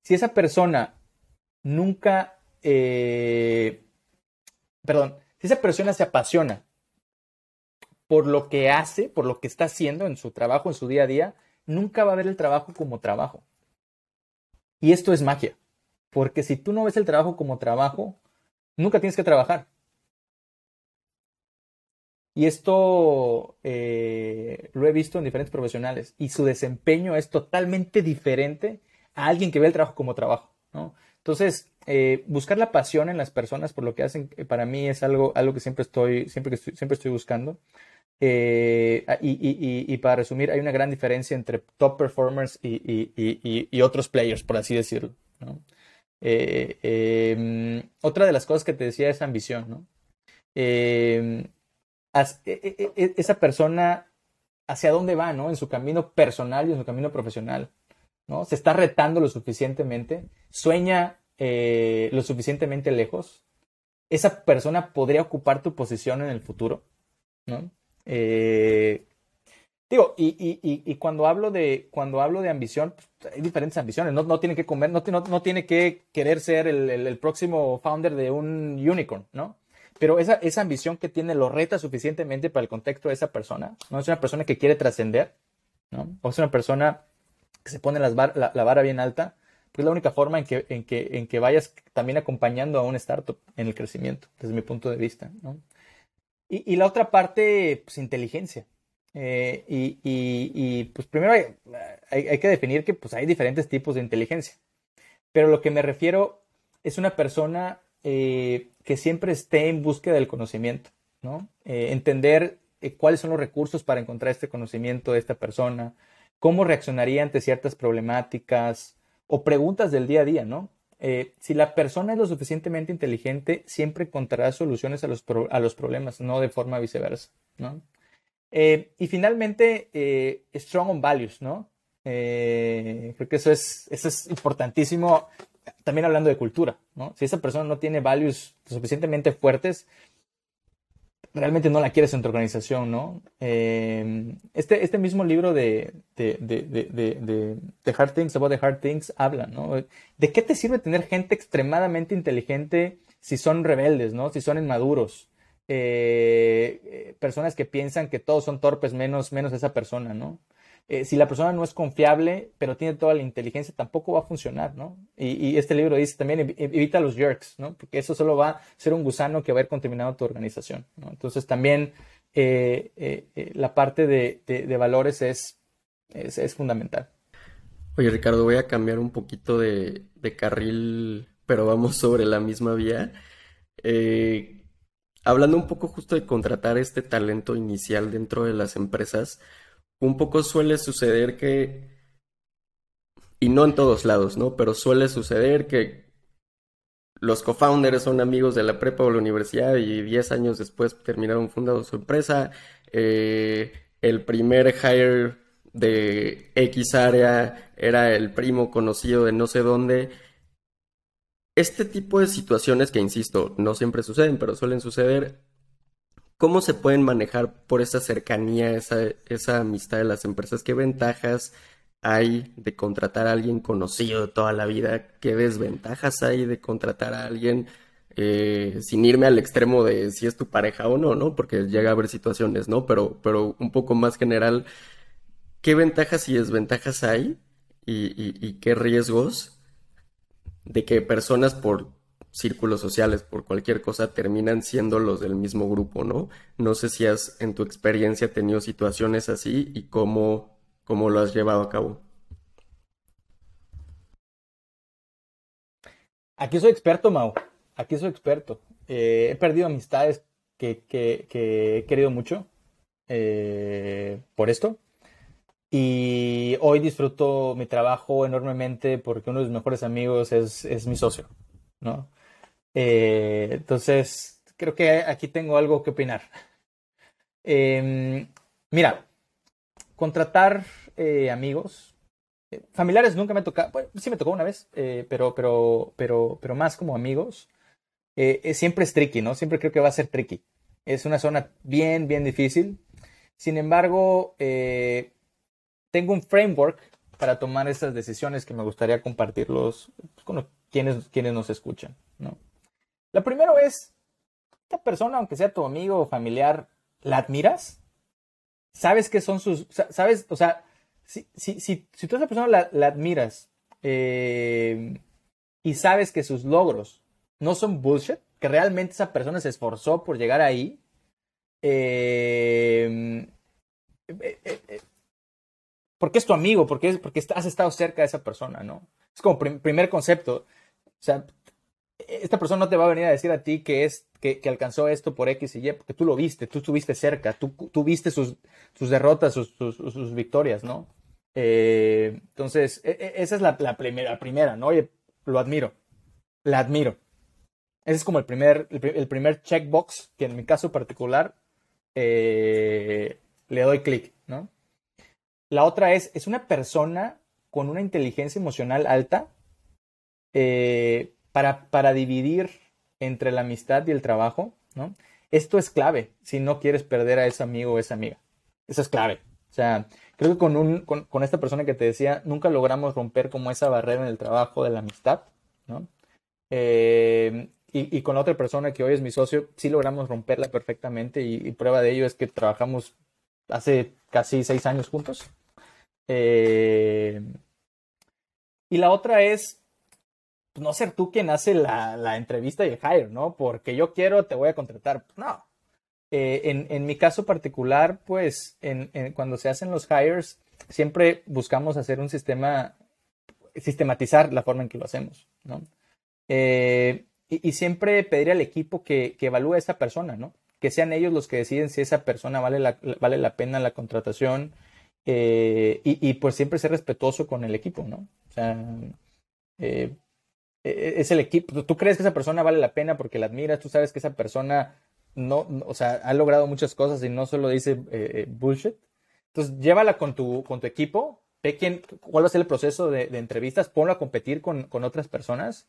Si esa persona nunca, eh, perdón, si esa persona se apasiona por lo que hace, por lo que está haciendo en su trabajo, en su día a día, nunca va a ver el trabajo como trabajo. Y esto es magia, porque si tú no ves el trabajo como trabajo, nunca tienes que trabajar. Y esto eh, lo he visto en diferentes profesionales y su desempeño es totalmente diferente a alguien que ve el trabajo como trabajo. ¿no? Entonces, eh, buscar la pasión en las personas por lo que hacen, eh, para mí es algo, algo que siempre estoy, siempre, que estoy, siempre estoy buscando. Eh, y, para resumir, hay una gran diferencia entre top performers y, otros players, por así decirlo. Eh, em, otra de las cosas que te decía es ambición. ¿no? Em, e, e, e, esa persona hacia dónde va, ¿no? En su camino personal y en su camino profesional, ¿no? Se está retando lo suficientemente, sueña eh, lo suficientemente lejos. Esa persona podría ocupar tu posición en el futuro, ¿no? Eh, digo, y, cuando hablo de cuando hablo de ambición, pues, hay diferentes ambiciones. No, tiene que comer, no, no, tiene que querer ser el, próximo founder de un unicorn, ¿no? Pero esa, esa ambición que tiene lo reta suficientemente para el contexto de esa persona, ¿no? Es una persona que quiere trascender, ¿no? O es una persona que se pone la, vara bien alta, pues es la única forma en que, en, que, en que vayas también acompañando a un startup en el crecimiento, desde mi punto de vista, ¿no? Y, la otra parte, pues inteligencia. Eh, y, pues primero hay, hay, que definir que pues hay diferentes tipos de inteligencia. Pero lo que me refiero es una persona eh, que siempre esté en búsqueda del conocimiento, ¿no? Eh, entender cuáles son los recursos para encontrar este conocimiento de esta persona, cómo reaccionaría ante ciertas problemáticas o preguntas del día a día, ¿no? Eh, si la persona es lo suficientemente inteligente, siempre encontrará soluciones a los, a los problemas, no de forma viceversa, ¿no? Eh, y finalmente, eh, strong on values, ¿no? creo que eso es, eso es importantísimo, también hablando de cultura, ¿no? Si esa persona no tiene values suficientemente fuertes, realmente no la quieres en tu organización, ¿no? Eh, este, este mismo libro de, de, de, de, Hard Things, About the Hard Things, habla, ¿no? ¿De qué te sirve tener gente extremadamente inteligente si son rebeldes, ¿no? Si son inmaduros. Eh, eh, personas que piensan que todos son torpes menos, menos esa persona, ¿no? Eh, si la persona no es confiable, pero tiene toda la inteligencia, tampoco va a funcionar, ¿no? Y, este libro dice también evita los jerks, ¿no? Porque eso solo va a ser un gusano que va a ir contaminando tu organización, ¿no? Entonces también eh, eh, la parte de, valores es, es, fundamental. Oye, Ricardo, voy a cambiar un poquito de, carril, pero vamos sobre la misma vía. hablando un poco justo de contratar este talento inicial dentro de las empresas, un poco suele suceder que, y no en todos lados, ¿no? Pero suele suceder que los co-founders son amigos de la prepa o la universidad y 10 años después terminaron fundando su empresa. Eh, el primer hire de X área era el primo conocido de no sé dónde. Este tipo de situaciones que, insisto, no siempre suceden, pero suelen suceder, ¿Cómo se pueden manejar por esa cercanía, esa, amistad de las empresas? ¿Qué ventajas hay de contratar a alguien conocido de toda la vida? ¿Qué desventajas hay de contratar a alguien eh, sin irme al extremo de si es tu pareja o no, ¿no? Porque llega a haber situaciones, ¿no? Pero, pero un poco más general, ¿qué ventajas y desventajas hay? y qué riesgos de que personas por círculos sociales, por cualquier cosa, terminan siendo los del mismo grupo, ¿no? No sé si has en tu experiencia tenido situaciones así y cómo, cómo lo has llevado a cabo. Aquí soy experto, Mau. Aquí soy experto. Eh, he perdido amistades que, he querido mucho eh, por esto. Y hoy disfruto mi trabajo enormemente porque uno de mis mejores amigos es, es mi socio, ¿no? Eh, entonces, creo que aquí tengo algo que opinar. Em, mira, contratar eh, amigos, eh, familiares nunca me tocado, bueno, sí me tocó una vez, pero, pero, pero, pero más como amigos, siempre es tricky, ¿no? Siempre creo que va a ser tricky. Es una zona bien, bien difícil. Sin embargo, tengo un framework para tomar estas decisiones que me gustaría compartirlos con quienes, quienes nos escuchan, ¿no? Lo primero es, esta persona, aunque sea tu amigo o familiar, ¿la admiras? ¿Sabes qué son sus... ¿Sabes? O sea, si, si, si, si tú a esa persona la, admiras eh, y sabes que sus logros no son bullshit, que realmente esa persona se esforzó por llegar ahí, eh, eh, porque es tu amigo, porque, es, porque has estado cerca de esa persona, ¿no? Es como primer concepto. O sea, esta persona no te va a venir a decir a ti que es que, alcanzó esto por X y Y, porque tú lo viste, tú estuviste cerca, tú, tú viste sus, sus derrotas, sus, sus, victorias, ¿no? Eh, entonces, e, e, esa es la, primera, primera, ¿no? Oye, lo admiro, la admiro. Ese es como el primer, el, primer checkbox que en mi caso particular eh, le doy clic, ¿no? La otra es, es una persona con una inteligencia emocional alta eh, para, para dividir entre la amistad y el trabajo, ¿no? Esto es clave si no quieres perder a ese amigo o esa amiga. Eso es clave. O sea, creo que con, un, con, esta persona que te decía, nunca logramos romper como esa barrera en el trabajo de la amistad, ¿no? Eh, y, con la otra persona que hoy es mi socio, sí logramos romperla perfectamente y, prueba de ello es que trabajamos hace casi seis años juntos. Eh, y la otra es no ser tú quien hace la, entrevista y el hire, ¿no? Porque yo quiero, te voy a contratar. No. Eh, en, mi caso particular, pues, en, cuando se hacen los hires, siempre buscamos hacer un sistema, sistematizar la forma en que lo hacemos, ¿no? Eh, y, siempre pedir al equipo que, evalúe a esa persona, ¿no? Que sean ellos los que deciden si esa persona vale la, vale la pena la contratación eh, y, y, pues siempre ser respetuoso con el equipo, ¿no? O sea, e, e, es el equipo, tú crees que esa persona vale la pena porque la admiras, tú sabes que esa persona no, o sea, ha logrado muchas cosas y no solo dice eh, eh, bullshit. Entonces, llévala con tu, con tu equipo, ve quién, cuál va a ser el proceso de, entrevistas, ponlo a competir con, otras personas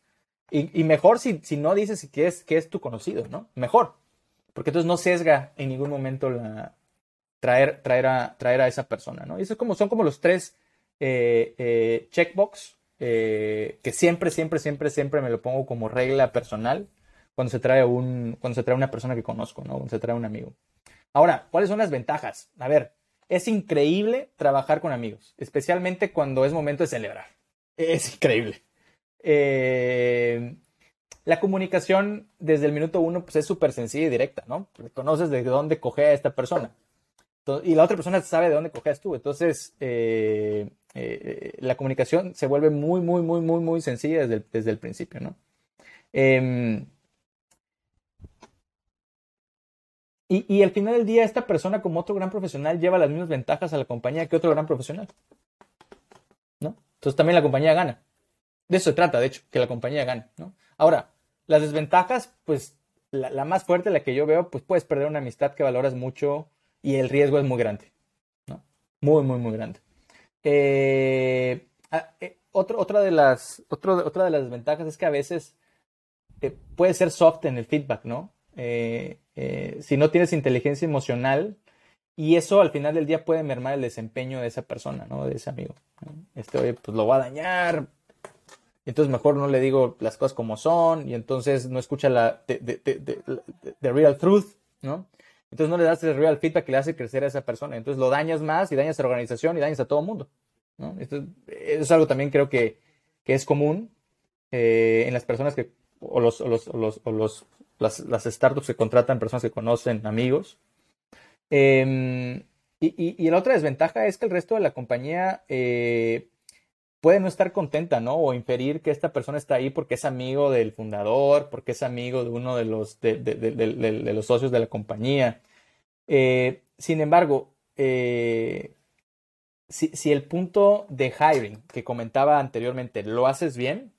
y, mejor si, si, no dices que es, que es tu conocido, ¿no? Mejor, porque entonces no sesga en ningún momento la, traer, traer, a, traer a esa persona, ¿no? Eso es como, son como los tres eh, checkbox eh, que siempre, siempre, siempre, siempre me lo pongo como regla personal cuando se trae un, cuando se trae una persona que conozco, ¿no? Cuando se trae un amigo. Ahora, ¿cuáles son las ventajas? A ver, es increíble trabajar con amigos, especialmente cuando es momento de celebrar. Es increíble. Eh, la comunicación desde el minuto uno pues, es súper sencilla y directa, ¿no? conoces de dónde coge a esta persona. Y la otra persona sabe de dónde coges tú. Entonces, eh, eh, la comunicación se vuelve muy, muy, muy, muy, muy sencilla desde el, principio, ¿no? Em, y, al final del día, esta persona, como otro gran profesional, lleva las mismas ventajas a la compañía que otro gran profesional. ¿No? Entonces también la compañía gana. De eso se trata, de hecho, que la compañía gane. Ahora, las desventajas, pues la, la, más fuerte, la que yo veo, pues puedes perder una amistad que valoras mucho y el riesgo es muy grande, ¿no? Muy, muy, muy grande. Eh, ah, eh, otra, de las, otra de las desventajas es que a veces eh, puede ser soft en el feedback, ¿no? si no tienes inteligencia emocional, y eso al final del día puede mermar el desempeño de esa persona, ¿no? De ese amigo. Este, oye, pues lo va a dañar. Entonces mejor no le digo las cosas como son y entonces no escucha la the, real truth, ¿no? Entonces no le das el real feedback que le hace crecer a esa persona. Entonces lo dañas más y dañas a la organización y dañas a todo el mundo. Esto, es algo también creo que, que es común eh, en las personas que, o, los, los, los, las, las, startups que contratan personas que conocen, amigos. Em, y, y, y, la otra desventaja es que el resto de la compañía eh, puede no estar contenta, ¿no? O inferir que esta persona está ahí porque es amigo del fundador, porque es amigo de uno de los, de, los socios de la compañía. Eh, sin embargo, eh, si, el punto de hiring que comentaba anteriormente lo haces bien,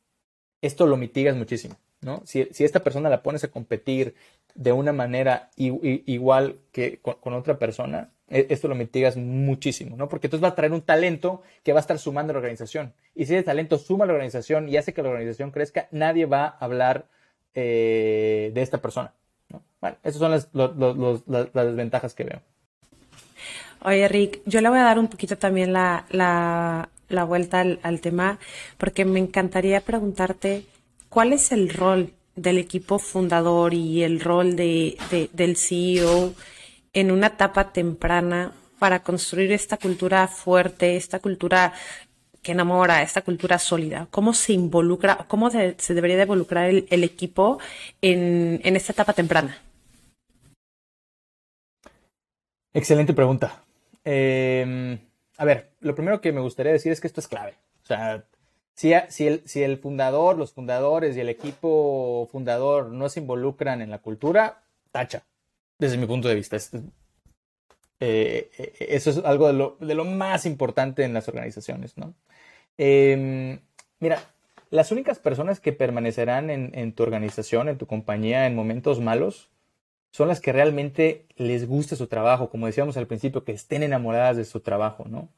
esto lo mitigas muchísimo, ¿no? Si, esta persona la pones a competir de una manera igual que con otra persona, esto lo mitigas muchísimo, ¿no? Porque entonces va a traer un talento que va a estar sumando a la organización. Y si ese talento suma a la organización y hace que la organización crezca, nadie va a hablar eh, de esta persona. ¿no? Bueno, esas son las, las, desventajas que veo. Oye, Rick, yo le voy a dar un poquito también la, la, vuelta al, tema, porque me encantaría preguntarte cuál es el rol del equipo fundador y el rol de, del CEO en una etapa temprana para construir esta cultura fuerte, esta cultura que enamora, esta cultura sólida? ¿Cómo se involucra, cómo se, debería de involucrar el, equipo en, esta etapa temprana? Excelente pregunta. Em, a ver, lo primero que me gustaría decir es que esto es clave. O sea, si, el, si el fundador, los fundadores y el equipo fundador no se involucran en la cultura, tacha, desde mi punto de vista. Eh, eso es algo de lo, más importante en las organizaciones, ¿no? Em, mira, las únicas personas que permanecerán en, tu organización, en tu compañía, en momentos malos, son las que realmente les guste su trabajo, como decíamos al principio, que estén enamoradas de su trabajo, ¿no?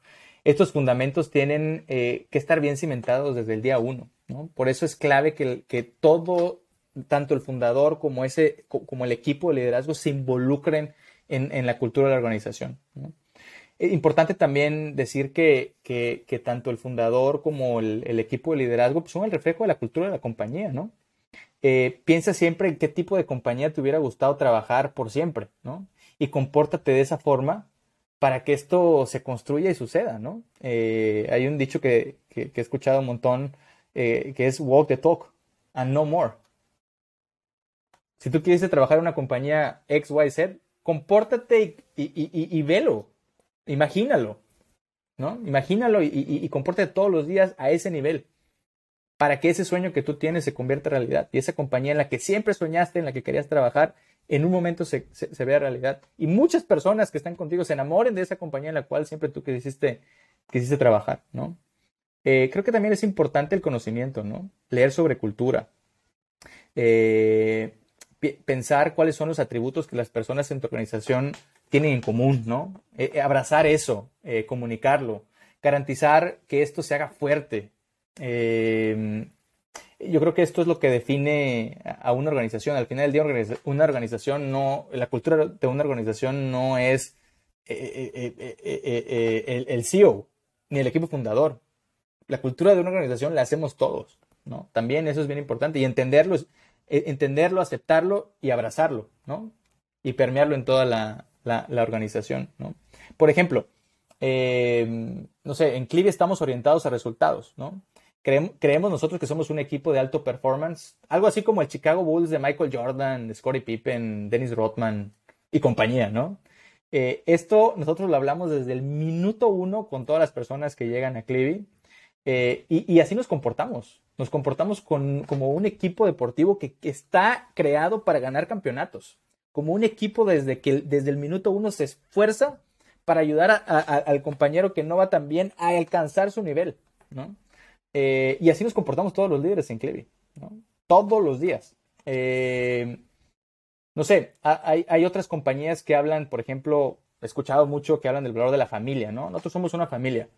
Estos fundamentos tienen eh, que estar bien cimentados desde el día uno, ¿no? Por eso es clave que todo, tanto el fundador como, ese, como el equipo de liderazgo se involucren en, la cultura de la organización. Es importante también decir que, que, tanto el fundador como el, equipo de liderazgo pues, son el reflejo de la cultura de la compañía, ¿no? Eh, piensa siempre en qué tipo de compañía te hubiera gustado trabajar por siempre, ¿no? Y compórtate de esa forma para que esto se construya y suceda, ¿no? Eh, hay un dicho que, que, he escuchado un montón eh, que es walk the talk and no more. Si tú quieres trabajar en una compañía XYZ, compórtate y, velo, imagínalo, ¿no? Imagínalo y, y, compórtate todos los días a ese nivel para que ese sueño que tú tienes se convierta en realidad y esa compañía en la que siempre soñaste, en la que querías trabajar, en un momento se, vea realidad. Y muchas personas que están contigo se enamoren de esa compañía en la cual siempre tú quisiste, quisiste trabajar, ¿no? Eh, creo que también es importante el conocimiento, ¿no? Leer sobre cultura. Eh, pensar cuáles son los atributos que las personas en tu organización tienen en común, ¿no? Eh, eh, abrazar eso, eh, comunicarlo, garantizar que esto se haga fuerte. yo creo que esto es lo que define a una organización. Al final del día, una organización no, la cultura de una organización no es el, el CEO ni el equipo fundador. La cultura de una organización la hacemos todos, ¿no? También eso es bien importante y entenderlo entenderlo, aceptarlo y abrazarlo, ¿no? Y permearlo en toda la, organización, ¿no? Por ejemplo, eh, no sé, en Clive estamos orientados a resultados, ¿no? Creemos, nosotros que somos un equipo de alto performance, algo así como el Chicago Bulls de Michael Jordan, Scottie Pippen, Dennis Rodman y compañía, ¿no? Eh, esto nosotros lo hablamos desde el minuto uno con todas las personas que llegan a Clive eh, y, así nos comportamos. Nos comportamos como un equipo deportivo que, está creado para ganar campeonatos. Como un equipo desde que desde el minuto uno se esfuerza para ayudar al compañero que no va tan bien a alcanzar su nivel. Eh, y así nos comportamos todos los líderes en Clevi. Todos los días. Eh, no sé, hay, hay, otras compañías que hablan, por ejemplo, he escuchado mucho que hablan del valor de la familia, ¿no? Nosotros somos una familia.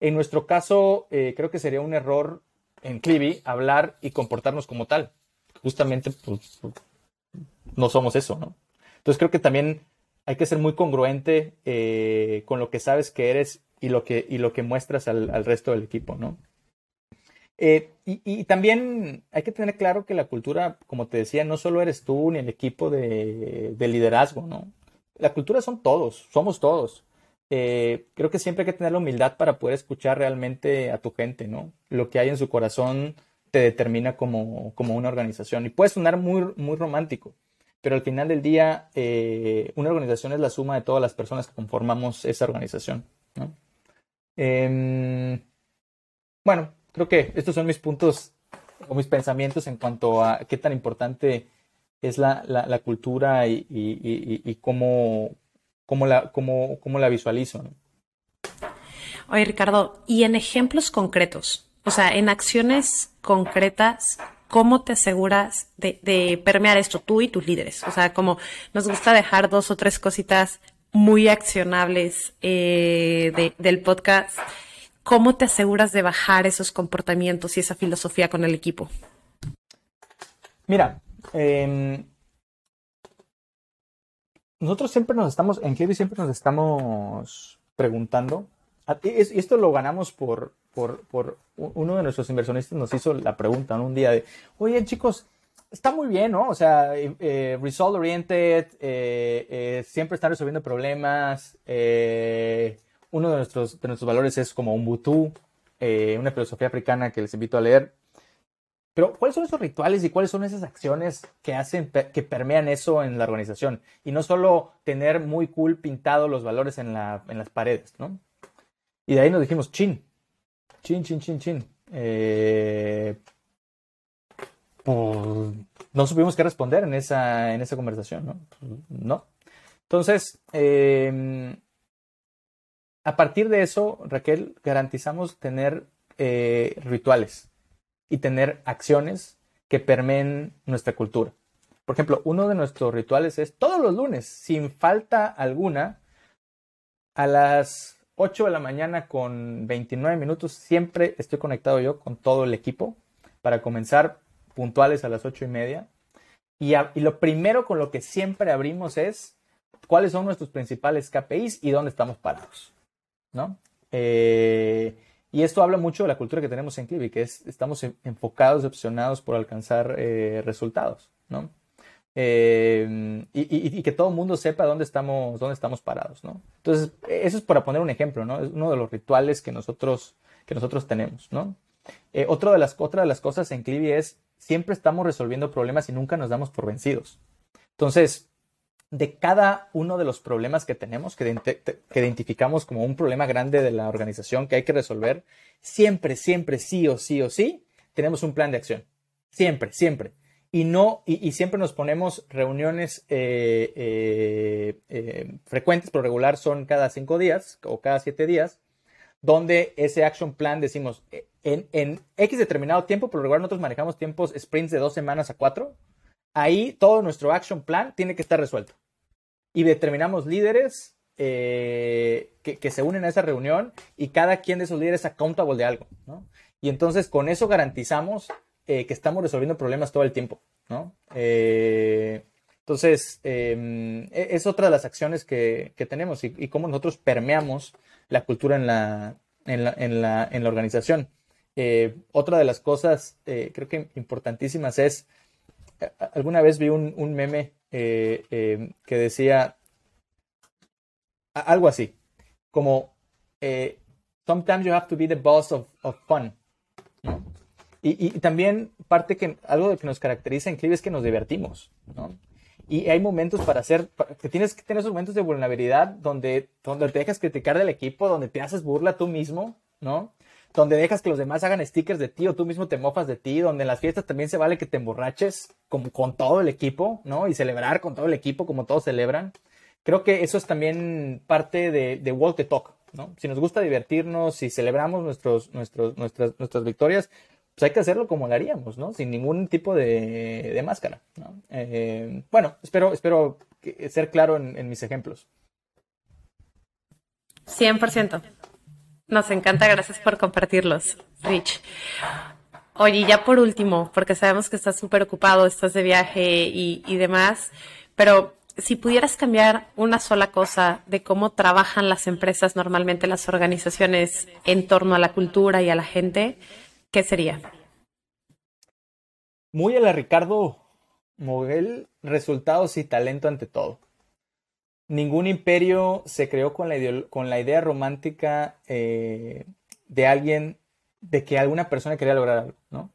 En nuestro caso, eh, creo que sería un error en Clivi hablar y comportarnos como tal. Justamente, pues, no somos eso, ¿no? Entonces creo que también hay que ser muy congruente eh, con lo que sabes que eres y lo que, y lo que muestras al, resto del equipo, ¿no? Eh, y, también hay que tener claro que la cultura, como te decía, no solo eres tú ni el equipo de, de liderazgo, ¿no? La cultura son todos, somos todos. Eh, creo que siempre hay que tener la humildad para poder escuchar realmente a tu gente, ¿no? Lo que hay en su corazón te determina como, como una organización. Y puede sonar muy, muy romántico, pero al final del día, eh, una organización es la suma de todas las personas que conformamos esa organización, ¿no? Em, bueno, creo que estos son mis puntos o mis pensamientos en cuanto a qué tan importante es la, la, cultura y, cómo, cómo la, cómo, cómo la visualizo. Oye, Ricardo, y en ejemplos concretos, o sea, en acciones concretas, ¿cómo te aseguras de, permear esto tú y tus líderes? O sea, como nos gusta dejar dos o tres cositas muy accionables eh, del podcast, ¿cómo te aseguras de bajar esos comportamientos y esa filosofía con el equipo? Mira, eh, nosotros siempre nos estamos, en Clevi siempre nos estamos preguntando, y esto lo ganamos por, por, por, uno de nuestros inversionistas nos hizo la pregunta un día de, oye chicos, está muy bien, ¿no? O sea, eh, result oriented, eh, eh, siempre está resolviendo problemas, uno de nuestros, de nuestros valores es como Ubuntu, una filosofía africana que les invito a leer. Pero, ¿cuáles son esos rituales y cuáles son esas acciones que hacen, que permean eso en la organización? Y no solo tener muy cool pintado los valores en, la, en las paredes, ¿no? Y de ahí nos dijimos, chin, chin, chin, chin, chin. Eh, pues, no supimos qué responder en esa, en esa conversación, ¿no? No. Entonces, em, a partir de eso, Raquel, garantizamos tener eh, rituales y tener acciones que permeen nuestra cultura. Por ejemplo, uno de nuestros rituales es todos los lunes, sin falta alguna, a las 8 de la mañana con 29 minutos, siempre estoy conectado yo con todo el equipo para comenzar puntuales a las 8 y media. Y, lo primero con lo que siempre abrimos es cuáles son nuestros principales KPIs y dónde estamos parados. ¿no? Eh, y esto habla mucho de la cultura que tenemos en Clivi, que es, estamos enfocados, opcionados por alcanzar eh, resultados, ¿no? Eh, y, que todo el mundo sepa dónde estamos, dónde estamos parados, ¿no? Entonces, eso es para poner un ejemplo, ¿no? Es uno de los rituales que nosotros, que nosotros tenemos, ¿no? Eh, de las, otra de las cosas en Clivi es, siempre estamos resolviendo problemas y nunca nos damos por vencidos. Entonces, de cada uno de los problemas que tenemos, que, identificamos como un problema grande de la organización que hay que resolver, siempre, siempre, sí o sí o sí, tenemos un plan de acción. Siempre, siempre. Y no, y, siempre nos ponemos reuniones eh, eh, eh, frecuentes, pero regular son cada cinco días o cada siete días, donde ese action plan decimos en, en X determinado tiempo, pero regular nosotros manejamos tiempos sprints de dos semanas a cuatro ahí todo nuestro action plan tiene que estar resuelto. Y determinamos líderes eh, que, se unen a esa reunión y cada quien de esos líderes es accountable de algo, ¿no? Y entonces con eso garantizamos eh, que estamos resolviendo problemas todo el tiempo, ¿no? Eh, entonces, em, e, es otra de las acciones que, tenemos y, cómo nosotros permeamos la cultura en la, en la, en la, en la organización. otra de las cosas, creo que importantísimas es alguna vez vi un, meme eh, eh, que decía algo así, como eh, sometimes you have to be the boss of, fun. Y, también parte que algo que nos caracteriza en Clive es que nos divertimos, Y hay momentos para hacer, que tienes que tener esos momentos de vulnerabilidad donde, donde te dejas criticar del equipo, donde te haces burla tú mismo, ¿no? Donde dejas que los demás hagan stickers de ti o tú mismo te mofas de ti, donde en las fiestas también se vale que te emborraches con, todo el equipo, ¿no? Y celebrar con todo el equipo como todos celebran. Creo que eso es también parte de, de Walk the Talk, ¿no? Si nos gusta divertirnos, si celebramos nuestros, nuestros, nuestras, nuestras victorias, pues hay que hacerlo como lo haríamos, ¿no? Sin ningún tipo de, de máscara, ¿no? Eh, bueno, espero, espero ser claro en, en mis ejemplos. 100%. Nos encanta, gracias por compartirlos, Rich. Oye, ya por último, porque sabemos que estás súper ocupado, estás de viaje y, y demás, pero si pudieras cambiar una sola cosa de cómo trabajan las empresas normalmente, las organizaciones en torno a la cultura y a la gente, ¿qué sería? Muy a la Ricardo Moguel, resultados y talento ante todo ningún imperio se creó con la, con la idea romántica eh, de alguien, de que alguna persona quería lograr algo, ¿no?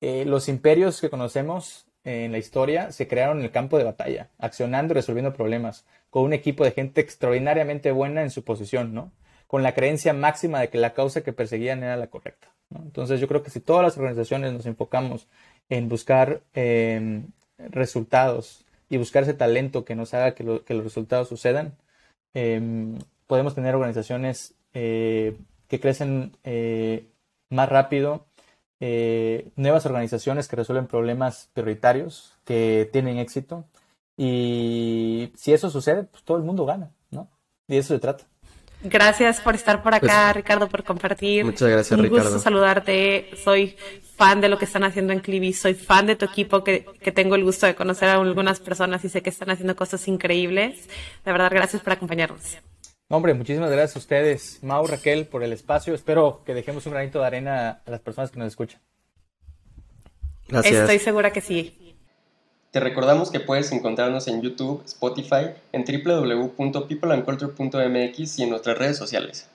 Eh, los imperios que conocemos en la historia se crearon en el campo de batalla, accionando y resolviendo problemas, con un equipo de gente extraordinariamente buena en su posición, ¿no? Con la creencia máxima de que la causa que perseguían era la correcta. Entonces yo creo que si todas las organizaciones nos enfocamos en buscar eh, resultados y buscar ese talento que nos haga que, los resultados sucedan, em, podemos tener organizaciones eh, que crecen eh, más rápido, eh, nuevas organizaciones que resuelven problemas prioritarios, que tienen éxito. Y si eso sucede, pues todo el mundo gana, ¿no? Y de eso se trata. Gracias por estar por acá, pues, Ricardo, por compartir. Muchas gracias, Un gusto saludarte. Soy fan de lo que están haciendo en Clivi, soy fan de tu equipo, que, que, tengo el gusto de conocer a algunas personas y sé que están haciendo cosas increíbles. De verdad, gracias por acompañarnos. Hombre, muchísimas gracias a ustedes, Mau, Raquel, por el espacio. Espero que dejemos un granito de arena a las personas que nos escuchan. Gracias. Estoy segura que sí. Te recordamos que puedes encontrarnos en YouTube, Spotify, en www.peopleandculture.mx y en nuestras redes sociales.